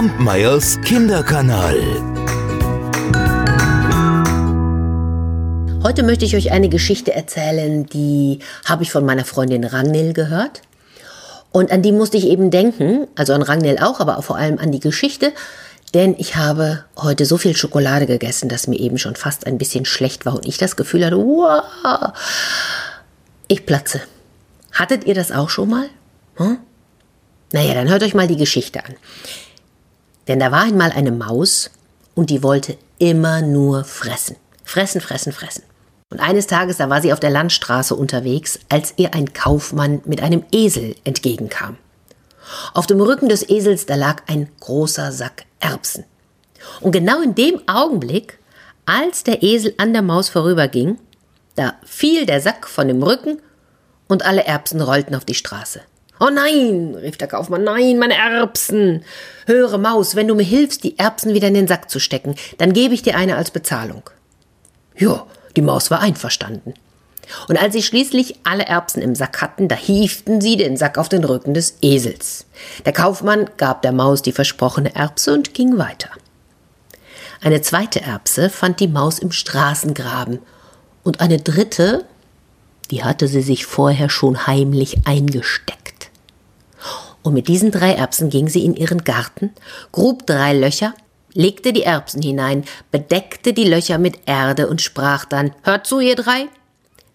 Kampmeyers Kinderkanal. Heute möchte ich euch eine Geschichte erzählen, die habe ich von meiner Freundin Ragnil gehört. Und an die musste ich eben denken, also an Ragnil auch, aber vor allem an die Geschichte, denn ich habe heute so viel Schokolade gegessen, dass mir eben schon fast ein bisschen schlecht war und ich das Gefühl hatte, wow, ich platze. Hattet ihr das auch schon mal? Hm? Naja, dann hört euch mal die Geschichte an. Denn da war einmal eine Maus und die wollte immer nur fressen. Fressen, fressen, fressen. Und eines Tages, da war sie auf der Landstraße unterwegs, als ihr ein Kaufmann mit einem Esel entgegenkam. Auf dem Rücken des Esels, da lag ein großer Sack Erbsen. Und genau in dem Augenblick, als der Esel an der Maus vorüberging, da fiel der Sack von dem Rücken und alle Erbsen rollten auf die Straße. Oh nein, rief der Kaufmann, nein, meine Erbsen. Höre Maus, wenn du mir hilfst, die Erbsen wieder in den Sack zu stecken, dann gebe ich dir eine als Bezahlung. Ja, die Maus war einverstanden. Und als sie schließlich alle Erbsen im Sack hatten, da hieften sie den Sack auf den Rücken des Esels. Der Kaufmann gab der Maus die versprochene Erbse und ging weiter. Eine zweite Erbse fand die Maus im Straßengraben und eine dritte, die hatte sie sich vorher schon heimlich eingesteckt. Und mit diesen drei Erbsen ging sie in ihren Garten, grub drei Löcher, legte die Erbsen hinein, bedeckte die Löcher mit Erde und sprach dann Hört zu, ihr drei,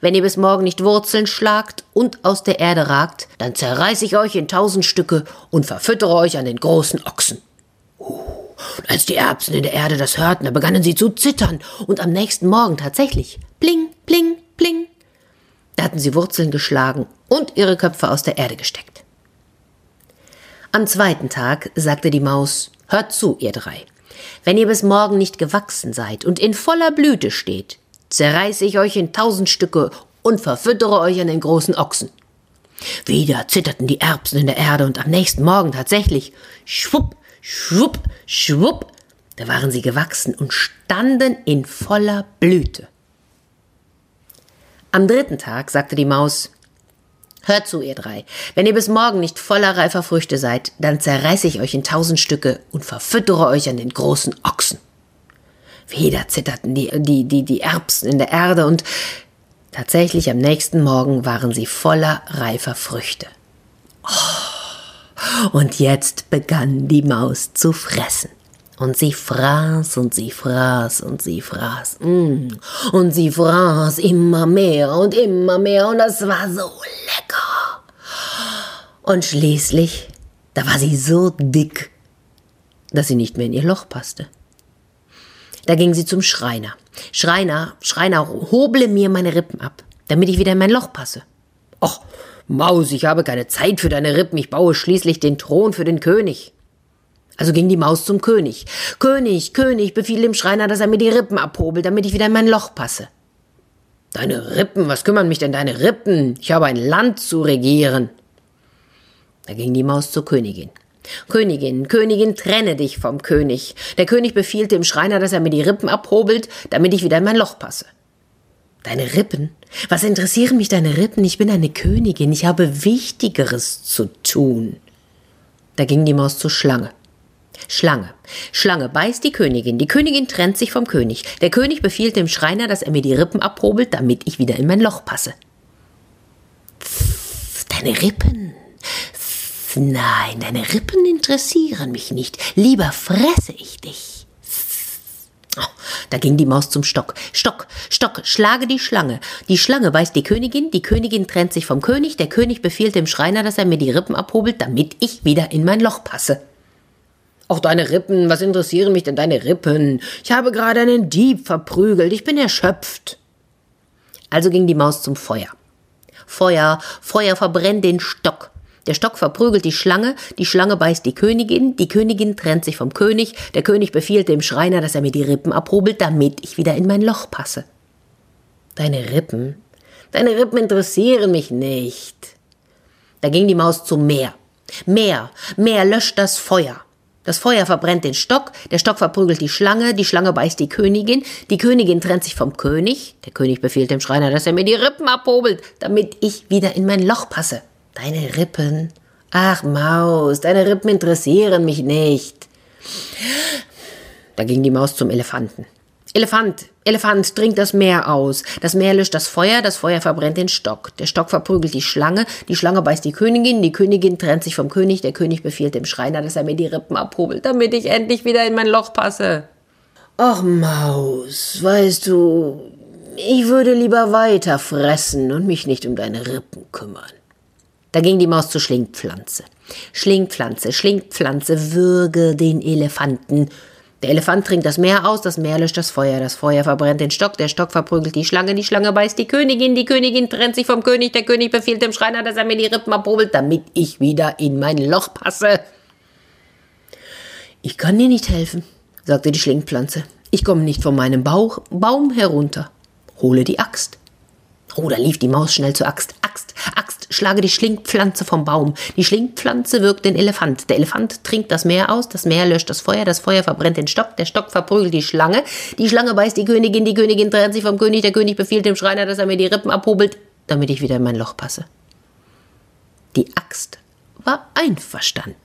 wenn ihr bis morgen nicht Wurzeln schlagt und aus der Erde ragt, dann zerreiß ich euch in tausend Stücke und verfüttere euch an den großen Ochsen. Und als die Erbsen in der Erde das hörten, da begannen sie zu zittern und am nächsten Morgen tatsächlich pling, pling, pling. Da hatten sie Wurzeln geschlagen und ihre Köpfe aus der Erde gesteckt. Am zweiten Tag sagte die Maus, Hört zu, ihr drei. Wenn ihr bis morgen nicht gewachsen seid und in voller Blüte steht, zerreiße ich euch in tausend Stücke und verfüttere euch an den großen Ochsen. Wieder zitterten die Erbsen in der Erde und am nächsten Morgen tatsächlich, schwupp, schwupp, schwupp, da waren sie gewachsen und standen in voller Blüte. Am dritten Tag sagte die Maus, Hört zu, ihr drei. Wenn ihr bis morgen nicht voller reifer Früchte seid, dann zerreiße ich euch in tausend Stücke und verfüttere euch an den großen Ochsen. Wieder zitterten die, die, die, die Erbsen in der Erde und tatsächlich am nächsten Morgen waren sie voller reifer Früchte. Oh, und jetzt begann die Maus zu fressen. Und sie fraß und sie fraß und sie fraß. Mm. Und sie fraß immer mehr und immer mehr und das war so lecker. Und schließlich, da war sie so dick, dass sie nicht mehr in ihr Loch passte. Da ging sie zum Schreiner. Schreiner, Schreiner, hoble mir meine Rippen ab, damit ich wieder in mein Loch passe. Och, Maus, ich habe keine Zeit für deine Rippen, ich baue schließlich den Thron für den König. Also ging die Maus zum König. König, König, befiehl dem Schreiner, dass er mir die Rippen abhobelt, damit ich wieder in mein Loch passe. Deine Rippen, was kümmern mich denn deine Rippen? Ich habe ein Land zu regieren. Da ging die Maus zur Königin. Königin, Königin, trenne dich vom König. Der König befiehlt dem Schreiner, dass er mir die Rippen abhobelt, damit ich wieder in mein Loch passe. Deine Rippen? Was interessieren mich deine Rippen? Ich bin eine Königin, ich habe Wichtigeres zu tun. Da ging die Maus zur Schlange. Schlange. Schlange beißt die Königin. Die Königin trennt sich vom König. Der König befiehlt dem Schreiner, dass er mir die Rippen abhobelt, damit ich wieder in mein Loch passe. Deine Rippen. Nein, deine Rippen interessieren mich nicht. Lieber fresse ich dich. Oh, da ging die Maus zum Stock. Stock, Stock, schlage die Schlange. Die Schlange beißt die Königin, die Königin trennt sich vom König, der König befiehlt dem Schreiner, dass er mir die Rippen abhobelt, damit ich wieder in mein Loch passe. Auch deine Rippen, was interessieren mich denn deine Rippen? Ich habe gerade einen Dieb verprügelt, ich bin erschöpft. Also ging die Maus zum Feuer. Feuer, Feuer verbrennt den Stock. Der Stock verprügelt die Schlange, die Schlange beißt die Königin, die Königin trennt sich vom König, der König befiehlt dem Schreiner, dass er mir die Rippen abhobelt, damit ich wieder in mein Loch passe. Deine Rippen? Deine Rippen interessieren mich nicht. Da ging die Maus zum Meer. Meer, Meer löscht das Feuer. Das Feuer verbrennt den Stock, der Stock verprügelt die Schlange, die Schlange beißt die Königin, die Königin trennt sich vom König, der König befiehlt dem Schreiner, dass er mir die Rippen abhobelt, damit ich wieder in mein Loch passe. Deine Rippen? Ach Maus, deine Rippen interessieren mich nicht. Da ging die Maus zum Elefanten. Elefant, Elefant, trinkt das Meer aus. Das Meer löscht das Feuer, das Feuer verbrennt den Stock. Der Stock verprügelt die Schlange, die Schlange beißt die Königin, die Königin trennt sich vom König, der König befiehlt dem Schreiner, dass er mir die Rippen abhobelt, damit ich endlich wieder in mein Loch passe. Ach, Maus, weißt du, ich würde lieber weiter fressen und mich nicht um deine Rippen kümmern. Da ging die Maus zur Schlingpflanze. Schlingpflanze, Schlingpflanze, würge den Elefanten. Der Elefant trinkt das Meer aus, das Meer löscht das Feuer, das Feuer verbrennt den Stock, der Stock verprügelt die Schlange, die Schlange beißt die Königin, die Königin trennt sich vom König, der König befiehlt dem Schreiner, dass er mir die Rippen abhobelt, damit ich wieder in mein Loch passe. Ich kann dir nicht helfen, sagte die Schlingpflanze. Ich komme nicht von meinem Bauch, Baum herunter. Hole die Axt. Oh, da lief die Maus schnell zur. Axt, Axt, schlage die Schlingpflanze vom Baum. Die Schlingpflanze wirkt den Elefant. Der Elefant trinkt das Meer aus, das Meer löscht das Feuer, das Feuer verbrennt den Stock, der Stock verprügelt die Schlange, die Schlange beißt die Königin, die Königin trennt sich vom König, der König befiehlt dem Schreiner, dass er mir die Rippen abhobelt, damit ich wieder in mein Loch passe. Die Axt war einverstanden.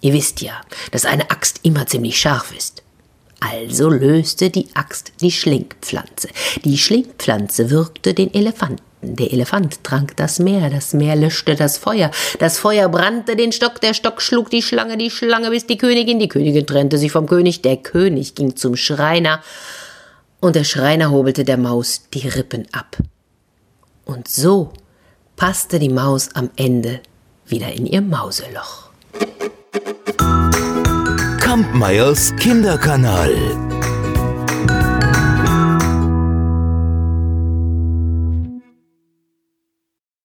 Ihr wisst ja, dass eine Axt immer ziemlich scharf ist. Also löste die Axt die Schlingpflanze. Die Schlingpflanze wirkte den Elefanten. Der Elefant trank das Meer, das Meer löschte das Feuer, das Feuer brannte den Stock, der Stock schlug die Schlange, die Schlange bis die Königin, die Königin trennte sich vom König, der König ging zum Schreiner, und der Schreiner hobelte der Maus die Rippen ab. Und so passte die Maus am Ende wieder in ihr Mauseloch. Kampmeyers Kinderkanal.